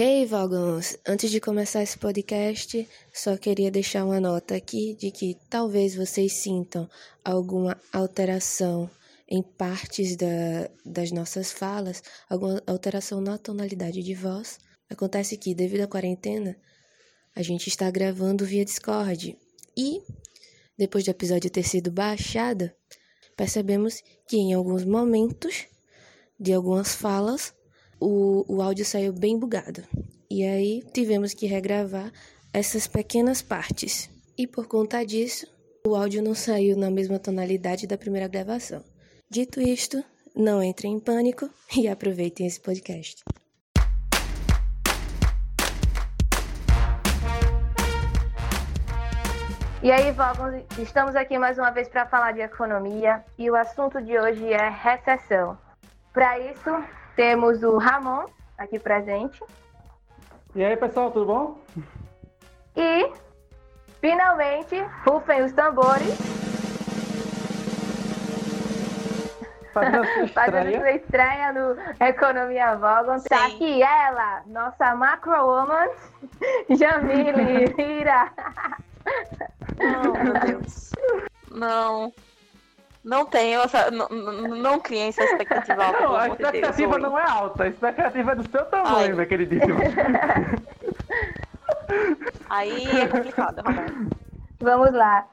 Hey Vagons! Antes de começar esse podcast, só queria deixar uma nota aqui de que talvez vocês sintam alguma alteração em partes da, das nossas falas, alguma alteração na tonalidade de voz. Acontece que, devido à quarentena, a gente está gravando via Discord e, depois do episódio ter sido baixado, percebemos que em alguns momentos de algumas falas o, o áudio saiu bem bugado. E aí tivemos que regravar essas pequenas partes. E por conta disso, o áudio não saiu na mesma tonalidade da primeira gravação. Dito isto, não entrem em pânico e aproveitem esse podcast. E aí, vamos, estamos aqui mais uma vez para falar de economia e o assunto de hoje é recessão. Para isso, temos o Ramon aqui presente. E aí, pessoal, tudo bom? E, finalmente, rufem os tambores. Fazendo sua estreia. sua estreia no Economia Vogon. Tá aqui ela, nossa macro woman, Jamile Vira. Não, meu Deus. Não. Não tenho essa. Não, não criem essa expectativa alta, Não, a Deus. expectativa não é alta, a expectativa é do seu tamanho, meu queridíssimo. Aí é complicado, Ramon. Vamos lá.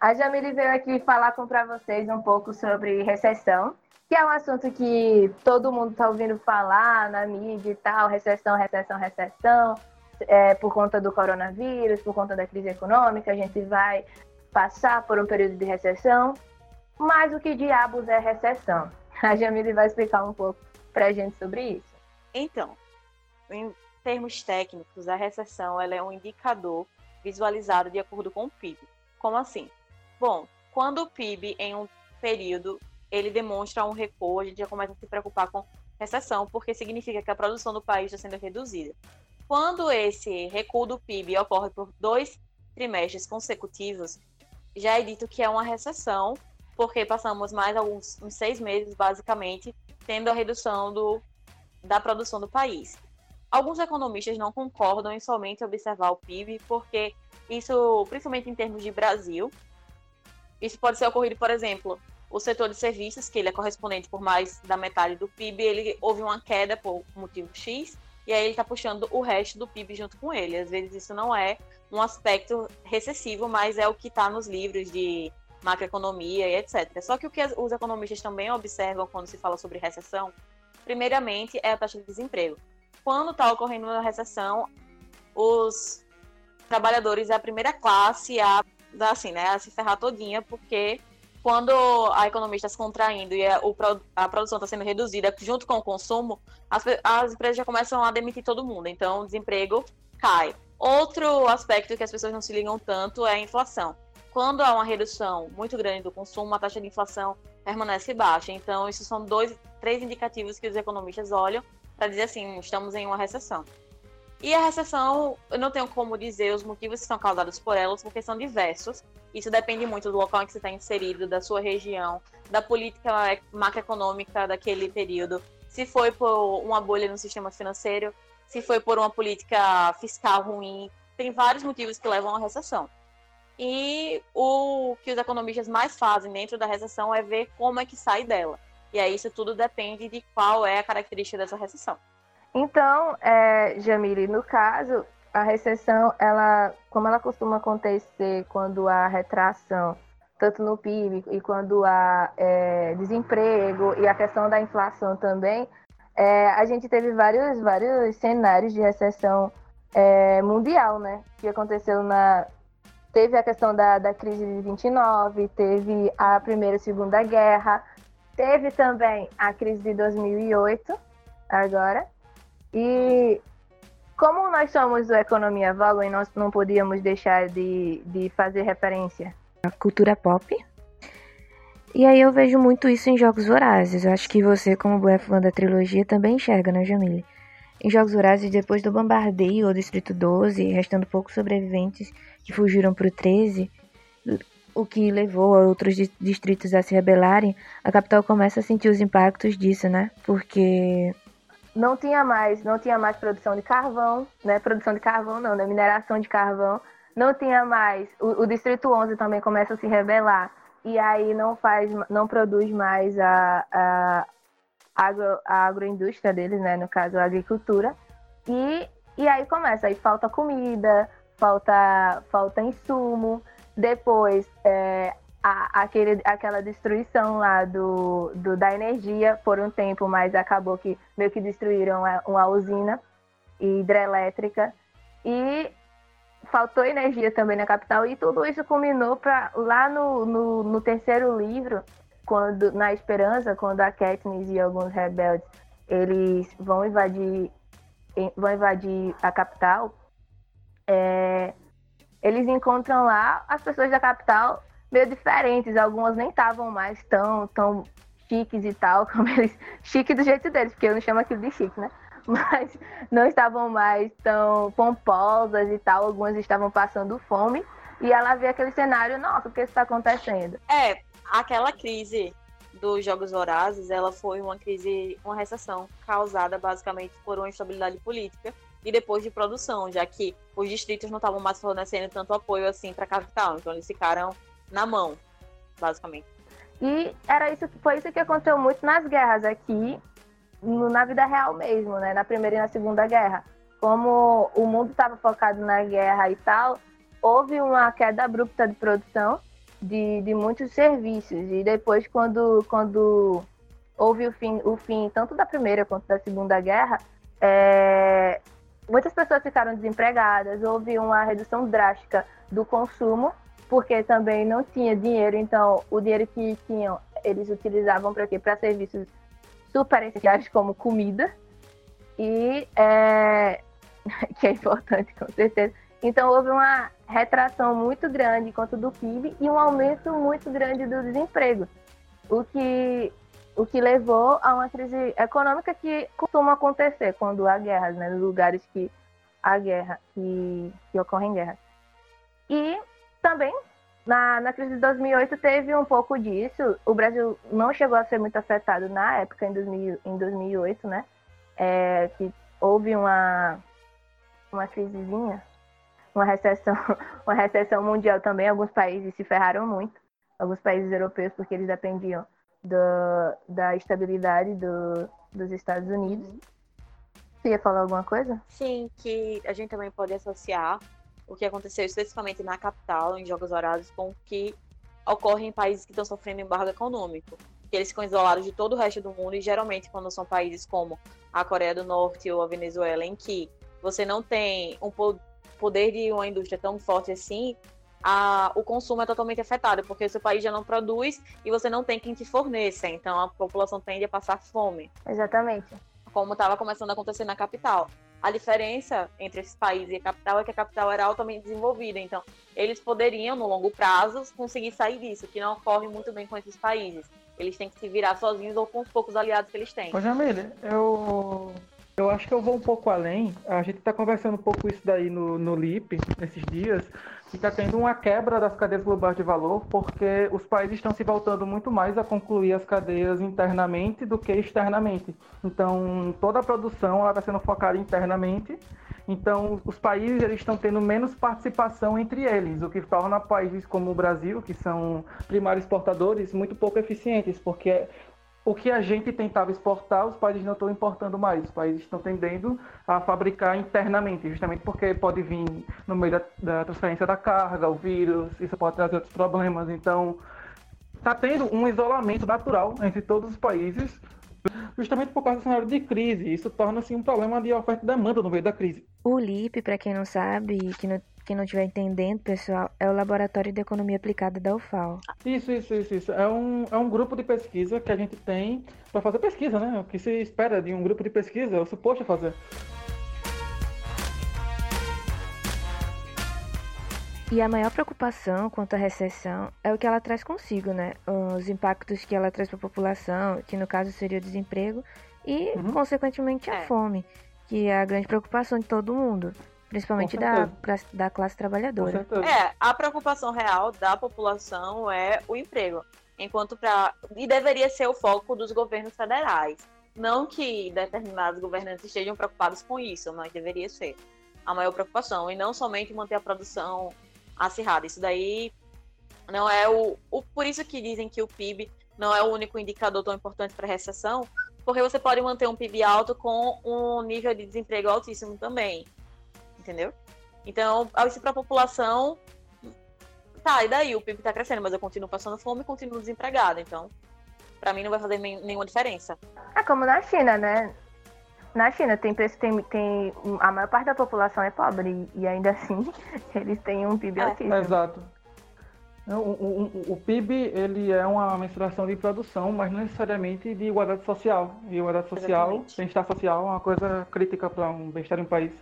A Jamile veio aqui falar com para vocês um pouco sobre recessão, que é um assunto que todo mundo está ouvindo falar na mídia e tal, recessão, recessão, recessão, é, por conta do coronavírus, por conta da crise econômica, a gente vai passar por um período de recessão. Mas o que diabos é recessão? A Jamile vai explicar um pouco para a gente sobre isso. Então, em termos técnicos, a recessão ela é um indicador visualizado de acordo com o PIB. Como assim? Bom, quando o PIB em um período ele demonstra um recuo, a gente já começa a se preocupar com recessão, porque significa que a produção do país está sendo reduzida. Quando esse recuo do PIB ocorre por dois trimestres consecutivos, já é dito que é uma recessão, porque passamos mais alguns uns seis meses, basicamente, tendo a redução do, da produção do país. Alguns economistas não concordam em somente observar o PIB, porque isso, principalmente em termos de Brasil, isso pode ser ocorrido, por exemplo, o setor de serviços, que ele é correspondente por mais da metade do PIB, ele houve uma queda por motivo X, e aí ele está puxando o resto do PIB junto com ele. Às vezes isso não é um aspecto recessivo, mas é o que está nos livros de macroeconomia e etc. Só que o que os economistas também observam quando se fala sobre recessão, primeiramente, é a taxa de desemprego. Quando está ocorrendo uma recessão, os trabalhadores é a primeira classe a, assim, né, a se ferrar todinha, porque quando a economia está se contraindo e a, o a produção está sendo reduzida junto com o consumo, as, as empresas já começam a demitir todo mundo, então o desemprego cai. Outro aspecto que as pessoas não se ligam tanto é a inflação. Quando há uma redução muito grande do consumo, a taxa de inflação permanece baixa. Então, esses são dois, três indicativos que os economistas olham para dizer assim, estamos em uma recessão. E a recessão, eu não tenho como dizer os motivos que são causados por elas, porque são diversos. Isso depende muito do local em que você está inserido, da sua região, da política ec- macroeconômica daquele período. Se foi por uma bolha no sistema financeiro, se foi por uma política fiscal ruim. Tem vários motivos que levam à recessão. E o que os economistas mais fazem dentro da recessão é ver como é que sai dela. E aí isso tudo depende de qual é a característica dessa recessão. Então, é, Jamile, no caso, a recessão, ela, como ela costuma acontecer quando há retração, tanto no PIB e quando há é, desemprego e a questão da inflação também, é, a gente teve vários, vários cenários de recessão é, mundial, né? Que aconteceu na. Teve a questão da, da crise de 29, teve a Primeira e Segunda Guerra, teve também a crise de 2008, agora. E como nós somos do Economia Vogon e nós não podíamos deixar de, de fazer referência A cultura pop. E aí eu vejo muito isso em Jogos Vorazes. Eu acho que você, como boa fã da trilogia, também enxerga, né, Jamile? Em Jogos Vorazes, depois do bombardeio ao Distrito 12, restando poucos sobreviventes que fugiram para o 13, o que levou a outros di- distritos a se rebelarem, a capital começa a sentir os impactos disso, né? Porque não tinha mais, não tinha mais produção de carvão, né? Produção de carvão não, né? Mineração de carvão. Não tinha mais. O, o Distrito 11 também começa a se rebelar e aí não faz, não produz mais a, a, agro, a agroindústria deles, né? No caso, a agricultura. E, e aí começa, aí falta comida, falta, falta insumo. Depois, é, a, aquele, aquela destruição lá do, do, da energia por um tempo, mas acabou que meio que destruíram uma usina hidrelétrica. E faltou energia também na capital. E tudo isso culminou para lá no, no, no, terceiro livro, quando na Esperança, quando a Katniss e alguns rebeldes eles vão invadir vão invadir a capital, é, eles encontram lá as pessoas da capital meio diferentes. Algumas nem estavam mais tão, tão chiques e tal, como eles. Chique do jeito deles, porque eu não chamo aquilo de chique, né? Mas não estavam mais tão pomposas e tal. Algumas estavam passando fome. E ela vê aquele cenário, nossa, o que está acontecendo? É, aquela crise dos Jogos Vorazes, ela foi uma crise, uma recessão causada basicamente por uma instabilidade política e depois de produção, já que os distritos não estavam mais fornecendo tanto apoio assim para a capital, então eles ficaram na mão, basicamente. E era isso, foi isso que aconteceu muito nas guerras aqui, na vida real mesmo, né? Na Primeira e na Segunda Guerra. Como o mundo estava focado na guerra e tal, houve uma queda abrupta de produção de, de muitos serviços. E depois, quando, quando houve o fim, o fim tanto da Primeira quanto da Segunda Guerra, é, muitas pessoas ficaram desempregadas, houve uma redução drástica do consumo porque também não tinha dinheiro, então o dinheiro que tinham eles utilizavam para quê? Para serviços super essenciais como comida e é, que é importante com certeza. Então houve uma retração muito grande quanto do PIB e um aumento muito grande do desemprego, o que o que levou a uma crise econômica que costuma acontecer quando há guerras, né, nos lugares que há guerra, que, que ocorrem guerras. E também, na, na crise de 2008 teve um pouco disso. O Brasil não chegou a ser muito afetado na época, em, 2000, em 2008, né? É, que houve uma, uma crisezinha, uma recessão, uma recessão mundial também. Alguns países se ferraram muito, alguns países europeus, porque eles dependiam do, da estabilidade do, dos Estados Unidos. Você ia falar alguma coisa? Sim, que a gente também pode associar o que aconteceu especificamente na capital, em Jogos Horários, com o que ocorre em países que estão sofrendo embargo econômico. Eles ficam isolados de todo o resto do mundo e geralmente quando são países como a Coreia do Norte ou a Venezuela, em que você não tem um poder de uma indústria tão forte assim, a, o consumo é totalmente afetado, porque o seu país já não produz e você não tem quem te forneça. Então a população tende a passar fome. Exatamente. Como estava começando a acontecer na capital. A diferença entre esses países e a capital é que a capital era altamente desenvolvida, então eles poderiam, no longo prazo, conseguir sair disso, que não ocorre muito bem com esses países. Eles têm que se virar sozinhos ou com os poucos aliados que eles têm. Ô Jamile, eu, eu acho que eu vou um pouco além. A gente está conversando um pouco isso daí no, no LIP, nesses dias, que está tendo uma quebra das cadeias globais de valor, porque os países estão se voltando muito mais a concluir as cadeias internamente do que externamente. Então, toda a produção está sendo focada internamente. Então, os países eles estão tendo menos participação entre eles, o que torna países como o Brasil, que são primários exportadores, muito pouco eficientes, porque o que a gente tentava exportar, os países não estão importando mais. Os países estão tendendo a fabricar internamente, justamente porque pode vir no meio da, da transferência da carga, o vírus, isso pode trazer outros problemas. Então, está tendo um isolamento natural entre todos os países, justamente por causa do cenário de crise. Isso torna-se um problema de oferta e demanda no meio da crise. O LIP, para quem não sabe, que não quem não estiver entendendo, pessoal, é o Laboratório de Economia Aplicada da UFAL. Isso, isso, isso, isso. É um, é um grupo de pesquisa que a gente tem para fazer pesquisa, né? O que se espera de um grupo de pesquisa, é o suposto a fazer. E a maior preocupação quanto à recessão é o que ela traz consigo, né? Os impactos que ela traz para a população, que no caso seria o desemprego, e, uhum. consequentemente, a é. fome, que é a grande preocupação de todo mundo principalmente da, da classe trabalhadora. É, a preocupação real da população é o emprego, enquanto para e deveria ser o foco dos governos federais. Não que determinados governantes estejam preocupados com isso, mas deveria ser a maior preocupação. E não somente manter a produção acirrada. Isso daí não é o, o. Por isso que dizem que o PIB não é o único indicador tão importante para a recessão, porque você pode manter um PIB alto com um nível de desemprego altíssimo também. Entendeu? Então, isso para a população. Tá, e daí? O PIB está crescendo, mas eu continuo passando fome e continuo desempregado. Então, para mim não vai fazer nenhuma diferença. É como na China, né? Na China tem, tem, tem a maior parte da população é pobre e ainda assim eles têm um PIB é. altíssimo. Exato. O, o, o, PIB ele é uma mensuração de produção, mas não necessariamente de igualdade social. E igualdade social, bem-estar social é uma coisa crítica para um bem-estar em um país.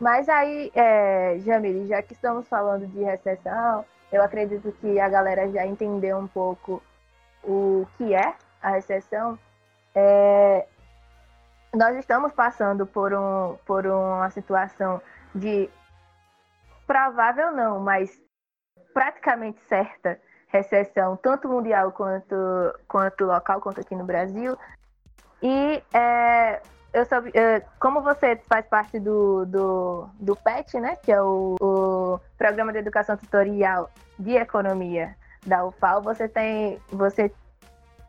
Mas aí, é, Jamile, já que estamos falando de recessão, eu acredito que a galera já entendeu um pouco o que é a recessão. É, nós estamos passando por, um, por uma situação de provável não, mas praticamente certa recessão, tanto mundial quanto, quanto local, quanto aqui no Brasil. E é, eu soube, é, como você faz parte do, do, do PET, né, que é o, o Programa de Educação Tutorial de Economia da UFAL, você tem, você,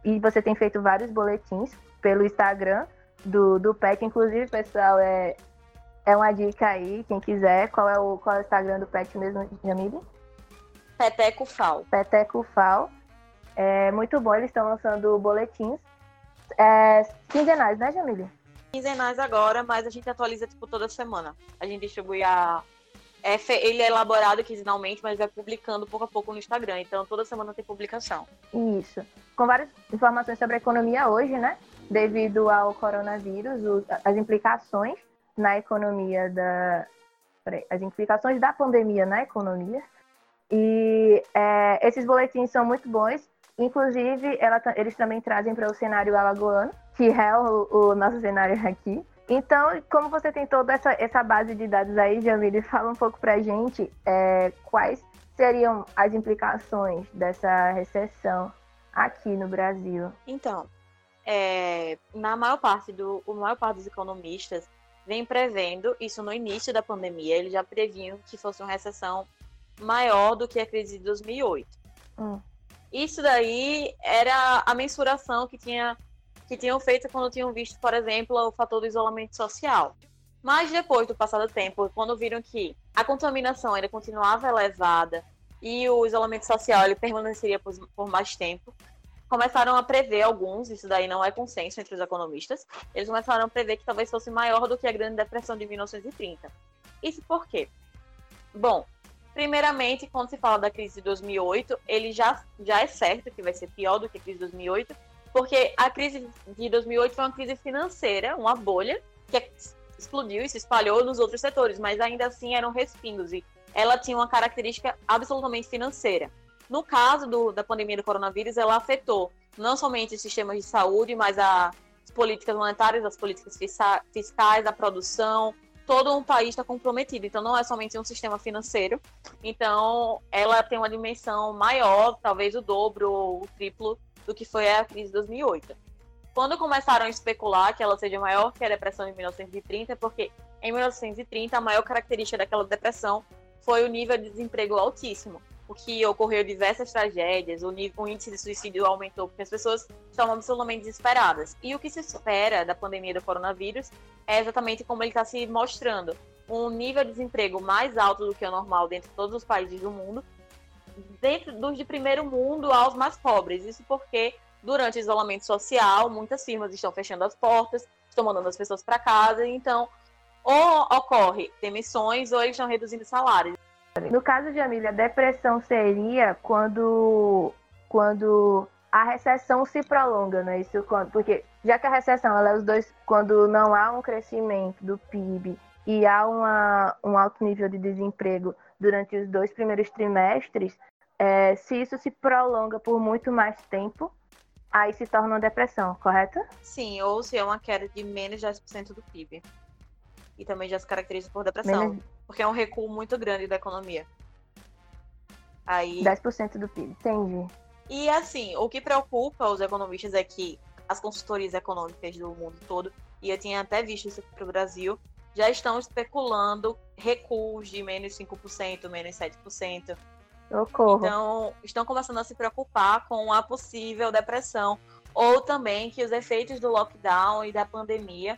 e você tem feito vários boletins pelo Instagram do, do PET, inclusive, pessoal, é, é uma dica aí, quem quiser, qual é o, qual é o Instagram do PET mesmo, Jamile? Peteco Fal. Peteco Fal. É muito bom, eles estão lançando boletins é, quinzenais, né, Jamília? Quinzenais agora, mas a gente atualiza tipo toda semana. A gente distribui a. É, ele é elaborado quinzenalmente, mas vai publicando pouco a pouco no Instagram. Então toda semana tem publicação. Isso. Com várias informações sobre a economia hoje, né? Devido ao coronavírus, as implicações na economia da. As implicações da pandemia na economia e é, esses boletins são muito bons. Inclusive, ela, eles também trazem para o cenário alagoano, que é o, o, nosso cenário aqui. Então, como você tem toda essa, essa base de dados aí, Jamile, fala um pouco para a gente é, quais seriam as implicações dessa recessão aqui no Brasil. Então, é, na maior parte do, a maior parte dos economistas vem prevendo isso no início da pandemia. Eles já previam que fosse uma recessão maior do que a crise de 2008. Hum. Isso daí era a mensuração que, tinha, que tinham feito quando tinham visto, por exemplo, o fator do isolamento social. Mas depois do passar do tempo, quando viram que a contaminação ainda continuava elevada e o isolamento social ele permaneceria por, por mais tempo, começaram a prever alguns, isso daí não é consenso entre os economistas, eles começaram a prever que talvez fosse maior do que a Grande Depressão de 1930. Isso por quê? Bom, Primeiramente, quando se fala da crise de 2008, ele já, já é certo que vai ser pior do que a crise de 2008, porque a crise de 2008 foi uma crise financeira, uma bolha, que explodiu e se espalhou nos outros setores, mas ainda assim eram respingos e ela tinha uma característica absolutamente financeira. No caso do, da pandemia do coronavírus, ela afetou não somente os sistemas de saúde, mas as políticas monetárias, as políticas fiscais, a produção, todo um país está comprometido. Então, não é somente um sistema financeiro. Então, ela tem uma dimensão maior, talvez o dobro ou o triplo do que foi a crise de 2008. Quando começaram a especular que ela seja maior que a depressão de 1930, é porque em 1930 a maior característica daquela depressão foi o nível de desemprego altíssimo o que ocorreu diversas tragédias, o, nível, o índice de suicídio aumentou porque as pessoas estavam absolutamente desesperadas. E o que se espera da pandemia do coronavírus é exatamente como ele está se mostrando. Um nível de desemprego mais alto do que o normal dentro de todos os países do mundo, dentro dos de primeiro mundo aos mais pobres. Isso porque, durante o isolamento social, muitas firmas estão fechando as portas, estão mandando as pessoas para casa, então ou ocorre demissões ou eles estão reduzindo salários. No caso de Amília, depressão seria quando, quando a recessão se prolonga, não é isso? Porque já que a recessão, ela é os dois, quando não há um crescimento do PIB e há uma, um alto nível de desemprego durante os dois primeiros trimestres, é, se isso se prolonga por muito mais tempo, aí se torna uma depressão, correto? Sim, ou se é uma queda de menos de 10% do PIB. E também já se caracteriza por depressão. Menos porque é um recuo muito grande da economia. Aí... 10% do PIB, entendi. E assim, o que preocupa os economistas é que as consultorias econômicas do mundo todo, e eu tinha até visto isso aqui para o Brasil, já estão especulando recuos de menos 5%, menos 7%. Socorro. Então, estão começando a se preocupar com a possível depressão, ou também que os efeitos do lockdown e da pandemia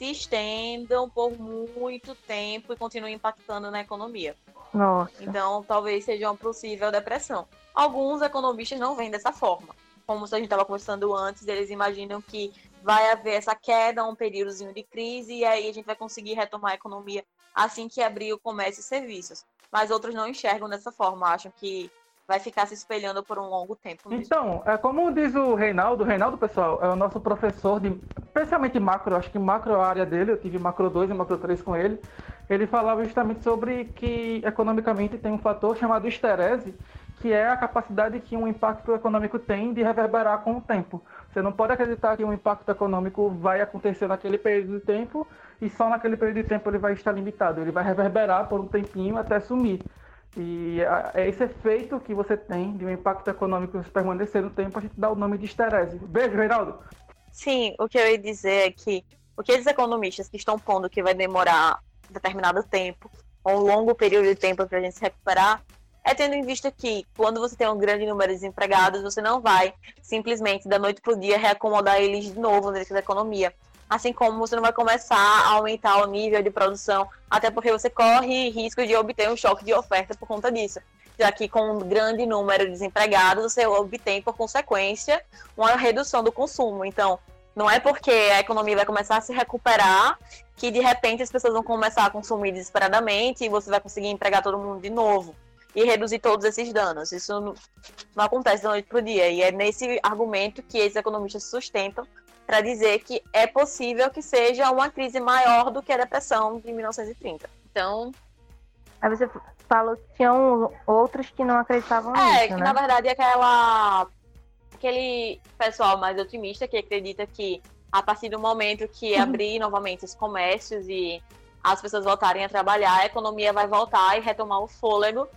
se estendam por muito tempo e continuem impactando na economia. Nossa. Então, talvez seja uma possível depressão. Alguns economistas não veem dessa forma. Como a gente estava conversando antes, eles imaginam que vai haver essa queda, um períodozinho de crise, e aí a gente vai conseguir retomar a economia assim que abrir o comércio e serviços. Mas outros não enxergam dessa forma, acham que vai ficar se espelhando por um longo tempo. Mesmo. Então, é como diz o Reinaldo, o Reinaldo, pessoal, é o nosso professor de, especialmente macro, acho que macro é a área dele, eu tive macro 2 e macro 3 com ele. Ele falava justamente sobre que economicamente tem um fator chamado esterese, que é a capacidade que um impacto econômico tem de reverberar com o tempo. Você não pode acreditar que um impacto econômico vai acontecer naquele período de tempo e só naquele período de tempo ele vai estar limitado. Ele vai reverberar por um tempinho até sumir. E é esse efeito que você tem de um impacto econômico permanecer no tempo, a gente dá o nome de esterese. Beijo, Reinaldo. Sim, o que eu ia dizer é que o que esses economistas que estão pondo que vai demorar determinado tempo, ou um longo período de tempo para a gente se recuperar, é tendo em vista que quando você tem um grande número de desempregados, você não vai simplesmente da noite para o dia reacomodar eles de novo dentro da economia assim como você não vai começar a aumentar o nível de produção, até porque você corre risco de obter um choque de oferta por conta disso. Já que com um grande número de desempregados, você obtém, por consequência, uma redução do consumo. Então, não é porque a economia vai começar a se recuperar que, de repente, as pessoas vão começar a consumir desesperadamente e você vai conseguir empregar todo mundo de novo e reduzir todos esses danos. Isso não, acontece da noite para o dia. E é nesse argumento que esses economistas sustentam para dizer que é possível que seja uma crise maior do que a depressão de 1930. Então. Aí você falou que tinham outros que não acreditavam é, nisso. É, que né? na verdade é aquela. aquele pessoal mais otimista que acredita que a partir do momento que abrir novamente os comércios e as pessoas voltarem a trabalhar, a economia vai voltar e retomar o fôlego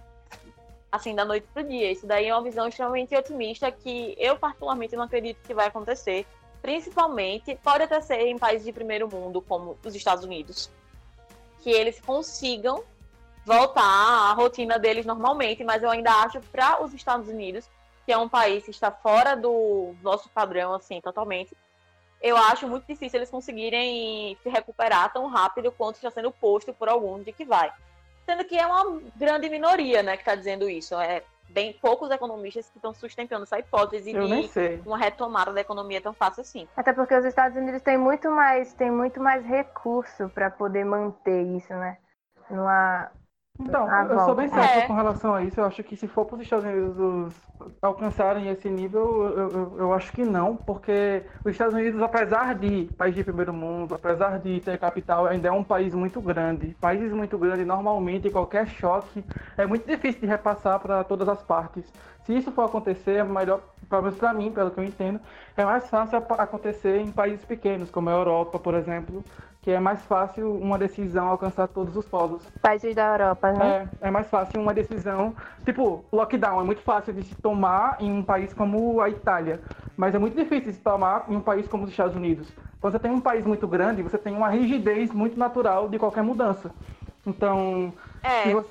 assim da noite para o dia. Isso daí é uma visão extremamente otimista que eu particularmente não acredito que vai acontecer principalmente, pode até ser em países de primeiro mundo, como os Estados Unidos, que eles consigam voltar à rotina deles normalmente, mas eu ainda acho para os Estados Unidos, que é um país que está fora do nosso padrão, assim, totalmente, eu acho muito difícil eles conseguirem se recuperar tão rápido quanto está sendo posto por alguns de que vai. Sendo que é uma grande minoria, né, que está dizendo isso. É bem poucos economistas que estão sustentando essa hipótese Eu de uma retomada da economia tão fácil assim. Até porque os Estados Unidos têm muito mais, têm muito mais recurso para poder manter isso, né? Numa então, eu sou bem certo é. com relação a isso. Eu acho que se for para os Estados Unidos alcançarem esse nível, eu, eu, eu, acho que não, porque os Estados Unidos, apesar de país de primeiro mundo, apesar de ter capital, ainda é um país muito grande. Países muito grandes, normalmente, qualquer choque é muito difícil de repassar para todas as partes. Se isso for acontecer, é melhor, pelo menos para mim, pelo que eu entendo, é mais fácil acontecer em países pequenos, como a Europa, por exemplo, que é mais fácil uma decisão alcançar todos os povos. Países da Europa, né? É, é mais fácil uma decisão, tipo, lockdown, é muito fácil de se tomar em um país como a Itália, mas é muito difícil de se tomar em um país como os Estados Unidos. Quando você tem um país muito grande, você tem uma rigidez muito natural de qualquer mudança. Então, é. você,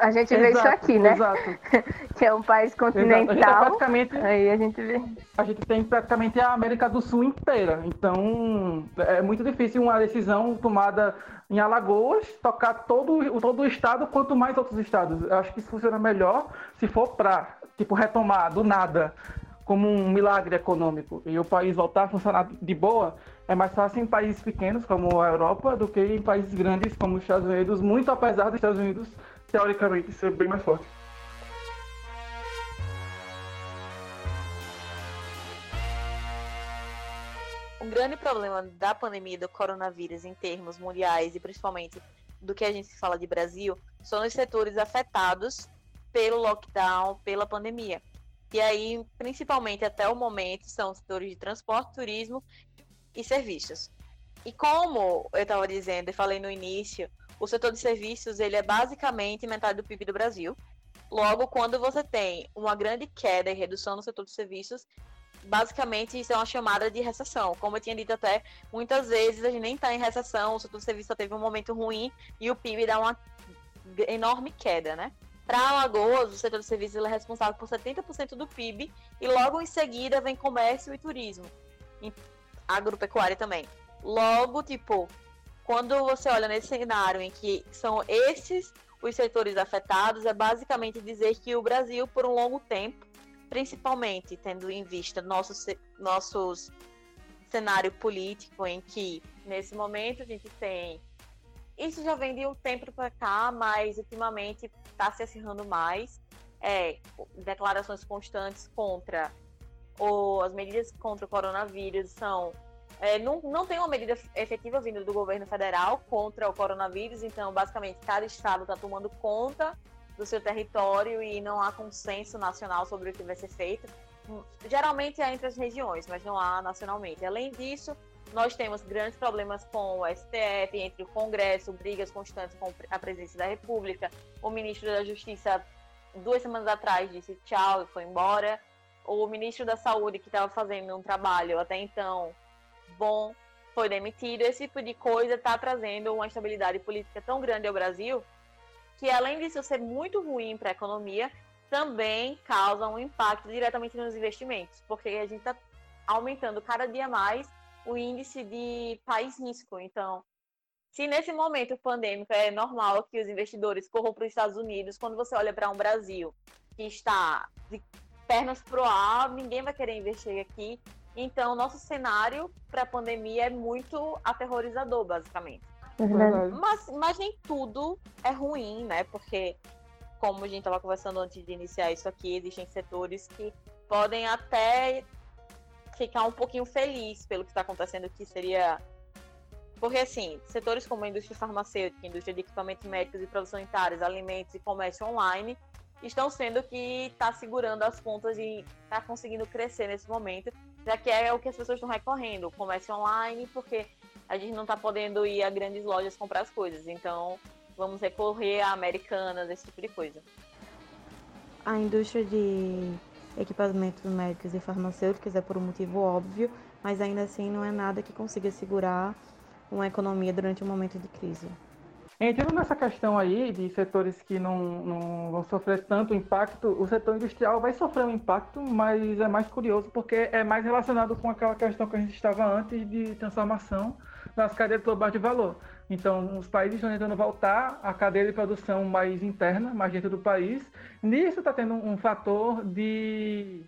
a gente vê exato, isso aqui, né? Exato. que é um país continental. A é praticamente, aí a gente vê. A gente tem praticamente a América do Sul inteira. Então é muito difícil uma decisão tomada em Alagoas tocar todo, todo o estado, quanto mais outros estados. Eu acho que isso funciona melhor se for para tipo retomar do nada como um milagre econômico e o país voltar a funcionar de boa, é mais fácil em países pequenos como a Europa do que em países grandes como os Estados Unidos, muito apesar dos Estados Unidos teoricamente ser bem mais forte. O grande problema da pandemia do coronavírus em termos mundiais e principalmente do que a gente fala de Brasil são os setores afetados pelo lockdown, pela pandemia. E aí, principalmente até o momento, são os setores de transporte, turismo e serviços. E como eu estava dizendo e falei no início, o setor de serviços ele é basicamente metade do PIB do Brasil. Logo, quando você tem uma grande queda e redução no setor de serviços, basicamente isso é uma chamada de recessão. Como eu tinha dito até, muitas vezes a gente nem está em recessão, o setor serviço só teve um momento ruim e o PIB dá uma enorme queda, né? Para Alagoas, o setor de serviços é responsável por 70% do PIB e logo em seguida vem comércio e turismo. E agropecuária também. Logo, tipo, quando você olha nesse cenário em que são esses os setores afetados, é basicamente dizer que o Brasil, por um longo tempo, principalmente tendo em vista nosso, nossos cenário político, em que nesse momento a gente tem. Isso já vem de um tempo para cá, mas ultimamente está se acirrando mais. É, declarações constantes contra ou as medidas contra o coronavírus são é, não, não tem uma medida efetiva vindo do governo federal contra o coronavírus, então, basicamente, cada estado está tomando conta do seu território e não há consenso nacional sobre o que vai ser feito. Geralmente é entre as regiões, mas não há nacionalmente. Além disso, nós temos grandes problemas com o STF, entre o Congresso, brigas constantes com a presidência da República. O ministro da Justiça, duas semanas atrás, disse tchau e foi embora. O ministro da Saúde, que estava fazendo um trabalho até então bom, foi demitido. Esse tipo de coisa está trazendo uma estabilidade política tão grande ao Brasil que, além disso ser muito ruim para a economia, também causa um impacto diretamente nos investimentos, porque a gente está aumentando cada dia mais o índice de país risco. Então, se nesse momento pandêmico é normal que os investidores corram para os Estados Unidos, quando você olha para um Brasil que está de pernas pro ar, ninguém vai querer investir aqui. Então, nosso cenário para a pandemia é muito aterrorizador, basicamente. Uhum. Mas, mas nem tudo é ruim, né? Porque, como a gente estava conversando antes de iniciar isso aqui, existem setores que podem até ficar um pouquinho feliz pelo que está acontecendo, que seria. Porque, assim, setores como a indústria farmacêutica, indústria de equipamentos médicos e produção unitários, alimentos e comércio online estão sendo que está segurando as pontas e está conseguindo crescer nesse momento já que é o que as pessoas estão recorrendo, comércio online, porque a gente não está podendo ir a grandes lojas comprar as coisas. Então, vamos recorrer a americanas, esse tipo de coisa. A indústria de equipamentos médicos e farmacêuticos é por um motivo óbvio, mas ainda assim não é nada que consiga segurar uma economia durante um momento de crise. Entrando nessa questão aí de setores que não, não vão sofrer tanto impacto, o setor industrial vai sofrer um impacto, mas é mais curioso porque é mais relacionado com aquela questão que a gente estava antes de transformação das cadeias globais de valor. Então, os países estão tentando voltar à cadeia de produção mais interna, mais dentro do país. Nisso está tendo um fator de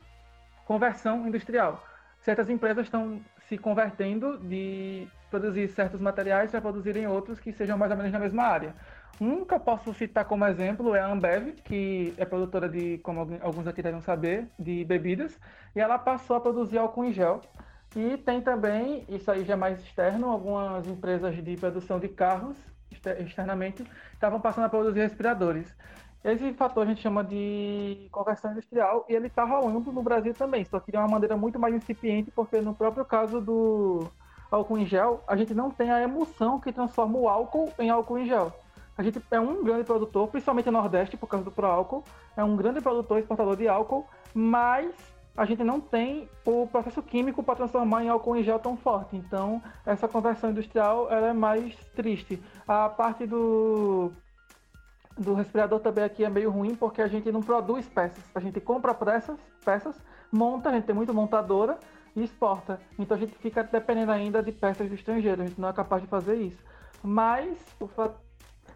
conversão industrial. Certas empresas estão se convertendo de produzir certos materiais para produzirem outros que sejam mais ou menos na mesma área. Um que eu posso citar como exemplo é a Ambev, que é produtora de, como alguns aqui devem saber, de bebidas, e ela passou a produzir álcool em gel. E tem também, isso aí já é mais externo, algumas empresas de produção de carros, externamente, estavam passando a produzir respiradores. Esse fator a gente chama de conversão industrial e ele está rolando no Brasil também, só que de uma maneira muito mais incipiente, porque no próprio caso do álcool em gel, a gente não tem a emulsão que transforma o álcool em álcool em gel. A gente é um grande produtor, principalmente no Nordeste, por causa do Proálcool, é um grande produtor exportador de álcool, mas a gente não tem o processo químico para transformar em álcool em gel tão forte. Então, essa conversão industrial ela é mais triste. A parte do do respirador também aqui é meio ruim porque a gente não produz peças. A gente compra peças, peças, monta, a gente tem muita montadora e exporta. Então a gente fica dependendo ainda de peças do estrangeiro. A gente não é capaz de fazer isso. Mas o fato.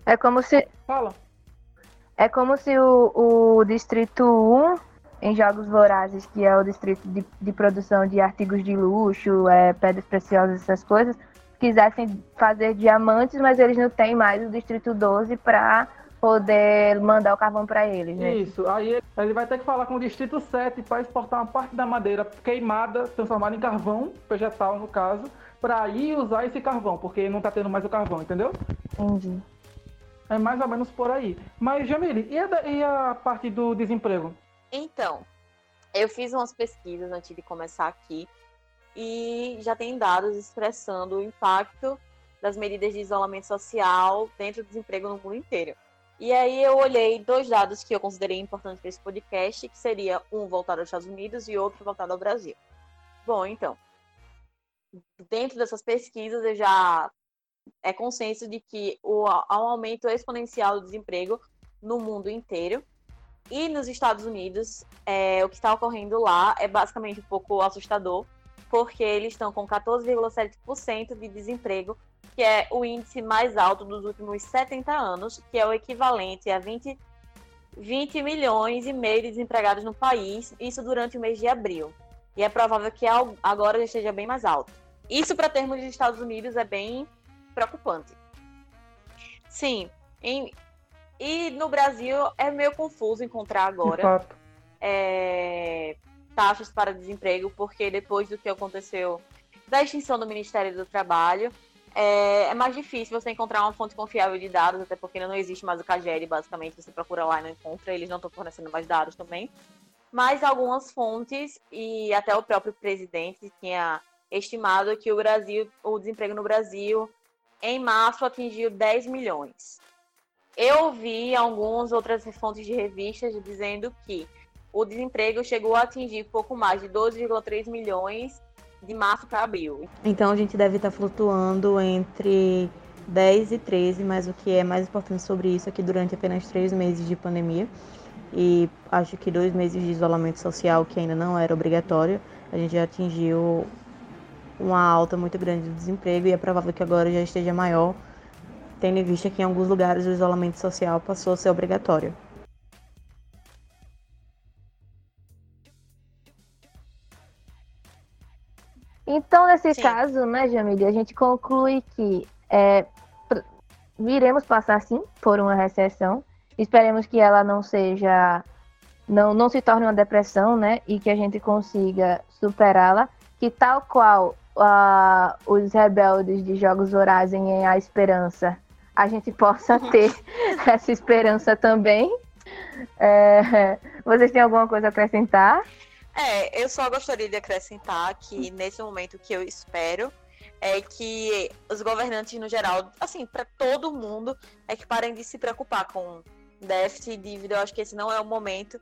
É como se. Fala. É como se o, o Distrito 1, em Jogos Vorazes, que é o distrito de, de produção de artigos de luxo, é, pedras preciosas, essas coisas, quisessem fazer diamantes, mas eles não têm mais o Distrito 12 para poder mandar o carvão para eles. Né? Isso, aí ele vai ter que falar com o Distrito 7 para exportar uma parte da madeira queimada, transformada em carvão, vegetal no caso, para aí usar esse carvão, porque não está tendo mais o carvão, entendeu? Entendi. É mais ou menos por aí. Mas, Jamile, e a, e a parte do desemprego? Então, eu fiz umas pesquisas antes de começar aqui e já tem dados expressando o impacto das medidas de isolamento social dentro do desemprego no mundo inteiro. E aí eu olhei dois dados que eu considerei importantes para esse podcast, que seria um voltado aos Estados Unidos e outro voltado ao Brasil. Bom, então, dentro dessas pesquisas eu já é consenso de que o, há um aumento exponencial do desemprego no mundo inteiro. E nos Estados Unidos, é, o que está ocorrendo lá é basicamente um pouco assustador, porque eles estão com 14,7% de desemprego, que é o índice mais alto dos últimos 70 anos, que é o equivalente a 20, 20 milhões e meio de desempregados no país, isso durante o mês de abril. E é provável que agora já esteja bem mais alto. Isso, para termos de Estados Unidos, é bem preocupante. Sim, em, e no Brasil é meio confuso encontrar agora é, taxas para desemprego, porque depois do que aconteceu da extinção do Ministério do Trabalho, é, é, mais difícil você encontrar uma fonte confiável de dados, até porque não existe mais o CAGED, basicamente, você procura lá e não encontra, eles não estão fornecendo mais dados também. Mas algumas fontes, e até o próprio presidente tinha estimado que o Brasil, o desemprego no Brasil, em março atingiu 10 milhões. Eu vi algumas outras fontes de revistas dizendo que o desemprego chegou a atingir pouco mais de 12,3 milhões de março para abril. Então a gente deve estar flutuando entre 10 e 13, mas o que é mais importante sobre isso é que durante apenas três meses de pandemia e acho que dois meses de isolamento social, que ainda não era obrigatório, a gente já atingiu uma alta muito grande do desemprego e é provável que agora já esteja maior, tendo em vista que em alguns lugares o isolamento social passou a ser obrigatório. Então, nesse Sim. caso, né, Jamile, a gente conclui que é, viremos passar sim por uma recessão. Esperemos que ela não seja, não, não se torne uma depressão, né, e que a gente consiga superá-la. Que tal qual uh, os rebeldes de Jogos Vorazes em A Esperança, a gente possa ter essa esperança também. É, vocês têm alguma coisa a acrescentar? É, eu só gostaria de acrescentar que nesse momento que eu espero é que os governantes no geral, assim, para todo mundo, é que parem de se preocupar com déficit e dívida. Eu acho que esse não é o momento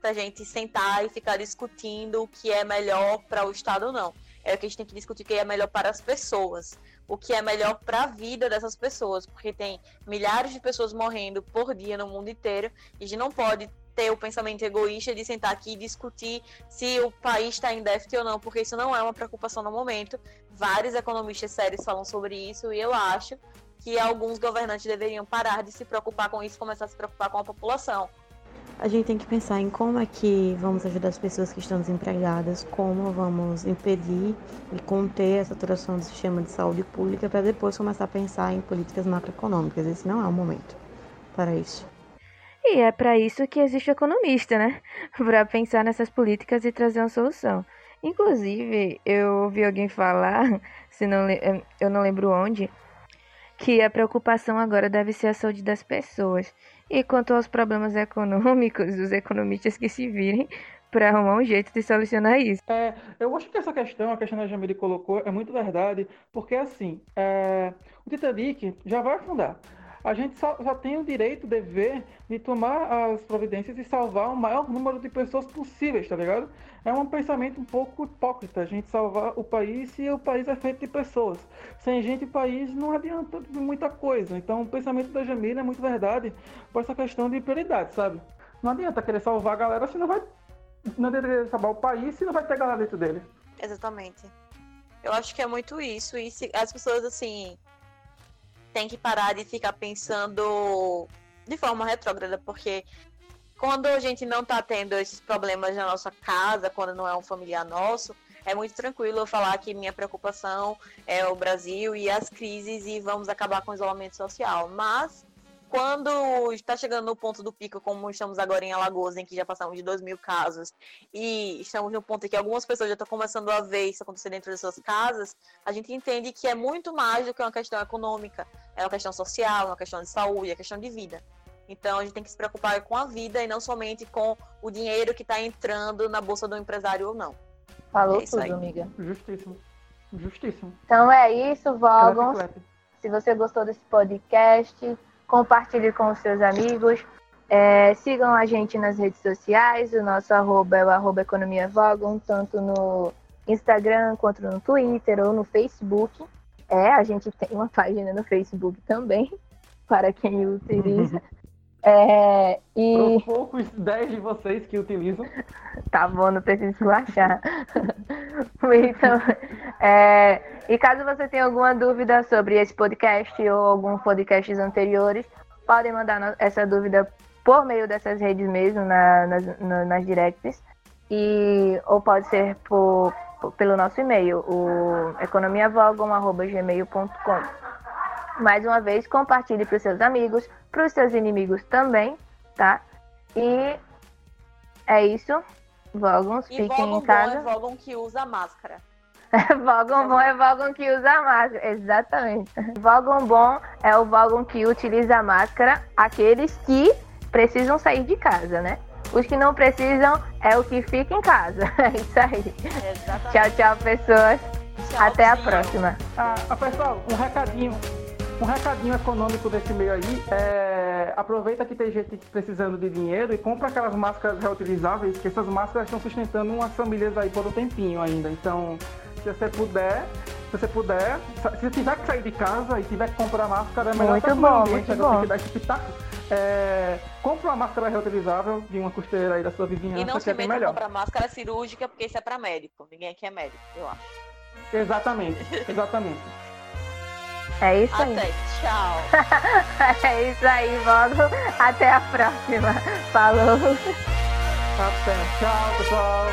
para a gente sentar e ficar discutindo o que é melhor para o Estado ou não é o que a gente tem que discutir o que é melhor para as pessoas, o que é melhor para a vida dessas pessoas, porque tem milhares de pessoas morrendo por dia no mundo inteiro e a gente não pode ter o pensamento egoísta de sentar aqui e discutir se o país está em déficit ou não, porque isso não é uma preocupação no momento. Vários economistas sérios falam sobre isso e eu acho que alguns governantes deveriam parar de se preocupar com isso e começar a se preocupar com a população a gente tem que pensar em como é que vamos ajudar as pessoas que estão desempregadas, como vamos impedir e conter a saturação do sistema de saúde pública para depois começar a pensar em políticas macroeconômicas. Esse não é o momento para isso. E é para isso que existe o economista, né? para pensar nessas políticas e trazer uma solução. Inclusive, eu ouvi alguém falar, se não, eu não lembro onde, que a preocupação agora deve ser a saúde das pessoas. E quanto aos problemas econômicos, os economistas que se virem para arrumar um jeito de solucionar isso. É, eu acho que essa questão, a questão que a Jamile colocou, é muito verdade, porque assim, é, o Titanic já vai afundar a gente só, só, tem o direito, o dever de tomar as providências e salvar o maior número de pessoas possíveis, tá ligado? É um pensamento um pouco hipócrita a gente salvar o país se o país é feito de pessoas. Sem gente, o país não adianta de muita coisa. Então, o pensamento da Jamila é muito verdade por essa questão de prioridade, sabe? Não adianta querer salvar a galera se não vai. Não adianta salvar o país se não vai ter galera dentro dele. Exatamente. Eu acho que é muito isso. E se as pessoas, assim, tem que parar de ficar pensando de forma retrógrada, porque quando a gente não tá tendo esses problemas na nossa casa, quando não é um familiar nosso, é muito tranquilo eu falar que minha preocupação é o Brasil e as crises e vamos acabar com o isolamento social. Mas quando está chegando no ponto do pico, como estamos agora em Alagoas, em que já passamos de 2 mil casos, e estamos no ponto em que algumas pessoas já estão começando a ver isso acontecer dentro das suas casas, a gente entende que é muito mais do que uma questão econômica, é uma questão social, é uma questão de saúde, é uma questão de vida. Então a gente tem que se preocupar com a vida e não somente com o dinheiro que está entrando na bolsa do empresário ou não. Falou é tudo, aí. amiga. Justíssimo. Justíssimo. Então é isso, Vogons. Se você gostou desse podcast, compartilhe com os seus amigos. É, sigam a gente nas redes sociais, o nosso arroba é o arroba Economia Vogon, tanto no Instagram quanto no Twitter ou no Facebook. É, a gente tem uma página no Facebook também, para quem utiliza. É, e... Os poucos 10 de vocês que utilizam. tá bom, não preciso achar. então, é, e caso você tenha alguma dúvida sobre esse podcast ou alguns podcasts anteriores, podem mandar essa dúvida por meio dessas redes mesmo, na, nas, nas directs, e, ou pode ser por, por pelo nosso e-mail, o economiavogon.gmail.com. Mais uma vez, compartilhe para os seus amigos, para os seus inimigos também, tá? E é isso. Vogons, fiquem em casa. Bom é Vogon que usa máscara. Vogon bom é Vogon que usa máscara, exatamente. Vogon bom é o Vogon que utiliza máscara, aqueles que precisam sair de casa, né? Os que não precisam é o que fica em casa. É isso aí. Exatamente. Tchau, tchau, pessoas. Tchau, Até a próxima. Ah, pessoal, um recadinho um recadinho econômico desse meio aí é aproveita que tem gente precisando de dinheiro e compra aquelas máscaras reutilizáveis, que essas máscaras estão sustentando umas famílias aí por um tempinho ainda. Então, se você puder, se você puder, se tiver que sair de casa e tiver que comprar máscara, é melhor muito bom, muito bom. que dar esse pitaco. É, compra uma máscara reutilizável de uma costeira aí da sua vizinhança. E não se é meta melhor. comprar máscara cirúrgica, porque isso é para médico. Ninguém aqui é médico, eu acho. Exatamente, exatamente. É isso aí. Até, tchau. é isso aí, Vogo. Até a próxima. Falou. Até, tchau, pessoal.